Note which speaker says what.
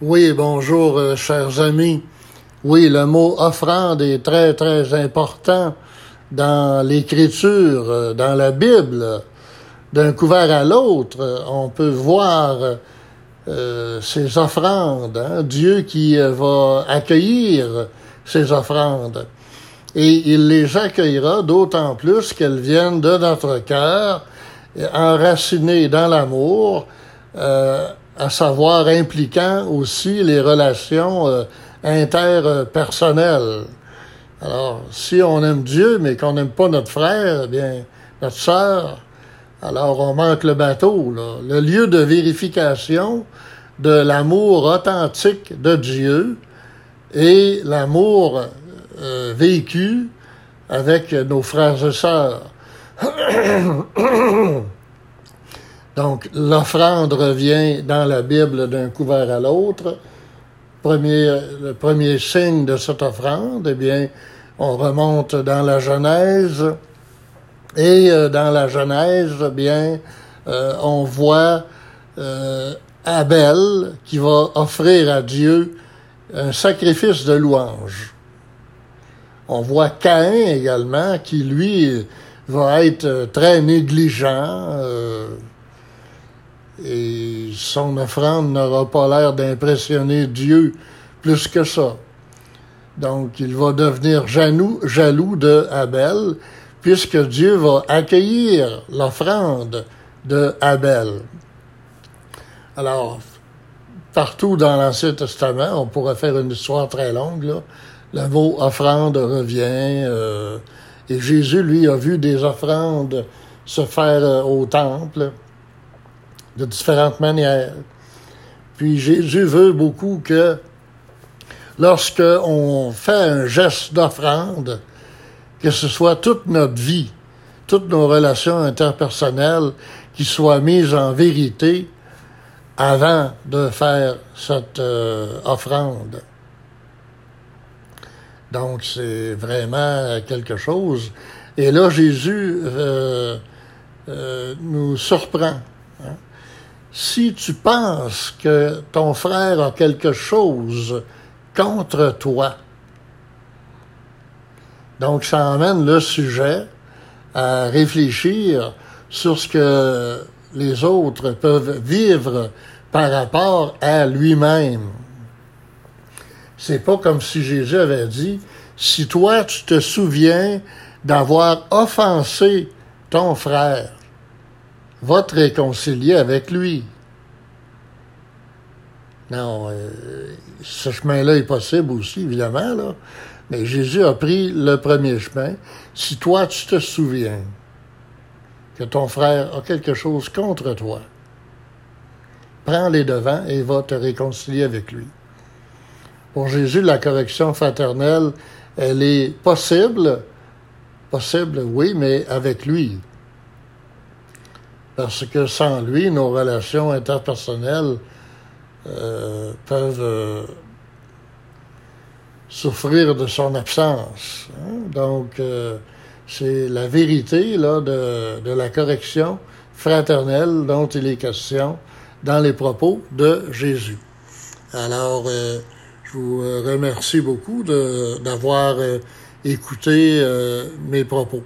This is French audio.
Speaker 1: Oui, bonjour, euh, chers amis. Oui, le mot offrande est très, très important dans l'écriture, euh, dans la Bible. D'un couvert à l'autre, euh, on peut voir ces offrandes, hein. Dieu qui va accueillir ces offrandes. Et il les accueillera d'autant plus qu'elles viennent de notre cœur, enracinées dans l'amour, à savoir impliquant aussi les relations euh, interpersonnelles. Alors, si on aime Dieu, mais qu'on n'aime pas notre frère, eh bien, notre sœur, alors on manque le bateau. Là. Le lieu de vérification de l'amour authentique de Dieu et l'amour euh, vécu avec nos frères et sœurs. Donc, l'offrande revient dans la Bible d'un couvert à l'autre. Premier, le premier signe de cette offrande, eh bien, on remonte dans la Genèse. Et euh, dans la Genèse, eh bien, euh, on voit euh, Abel qui va offrir à Dieu un sacrifice de louange. On voit Caïn également qui, lui, va être très négligent et son offrande n'aura pas l'air d'impressionner Dieu plus que ça. Donc, il va devenir jaloux, jaloux de Abel, puisque Dieu va accueillir l'offrande de Abel. Alors, partout dans l'Ancien Testament, on pourrait faire une histoire très longue, là. Le mot offrande revient, euh, et Jésus, lui, a vu des offrandes se faire euh, au temple de différentes manières. Puis Jésus veut beaucoup que lorsque on fait un geste d'offrande, que ce soit toute notre vie, toutes nos relations interpersonnelles qui soient mises en vérité avant de faire cette euh, offrande. Donc c'est vraiment quelque chose. Et là, Jésus euh, euh, nous surprend. Si tu penses que ton frère a quelque chose contre toi, donc ça emmène le sujet à réfléchir sur ce que les autres peuvent vivre par rapport à lui-même. C'est pas comme si Jésus avait dit, si toi tu te souviens d'avoir offensé ton frère, va te réconcilier avec lui. Non, euh, ce chemin-là est possible aussi, évidemment, là. Mais Jésus a pris le premier chemin. Si toi, tu te souviens que ton frère a quelque chose contre toi, prends les devants et va te réconcilier avec lui. Pour Jésus, la correction fraternelle, elle est possible, possible, oui, mais avec lui parce que sans lui, nos relations interpersonnelles euh, peuvent euh, souffrir de son absence. Hein. Donc, euh, c'est la vérité là, de, de, la correction fraternelle dont il est question dans les propos de Jésus. Alors, je vous remercie beaucoup d'avoir écouté mes propos.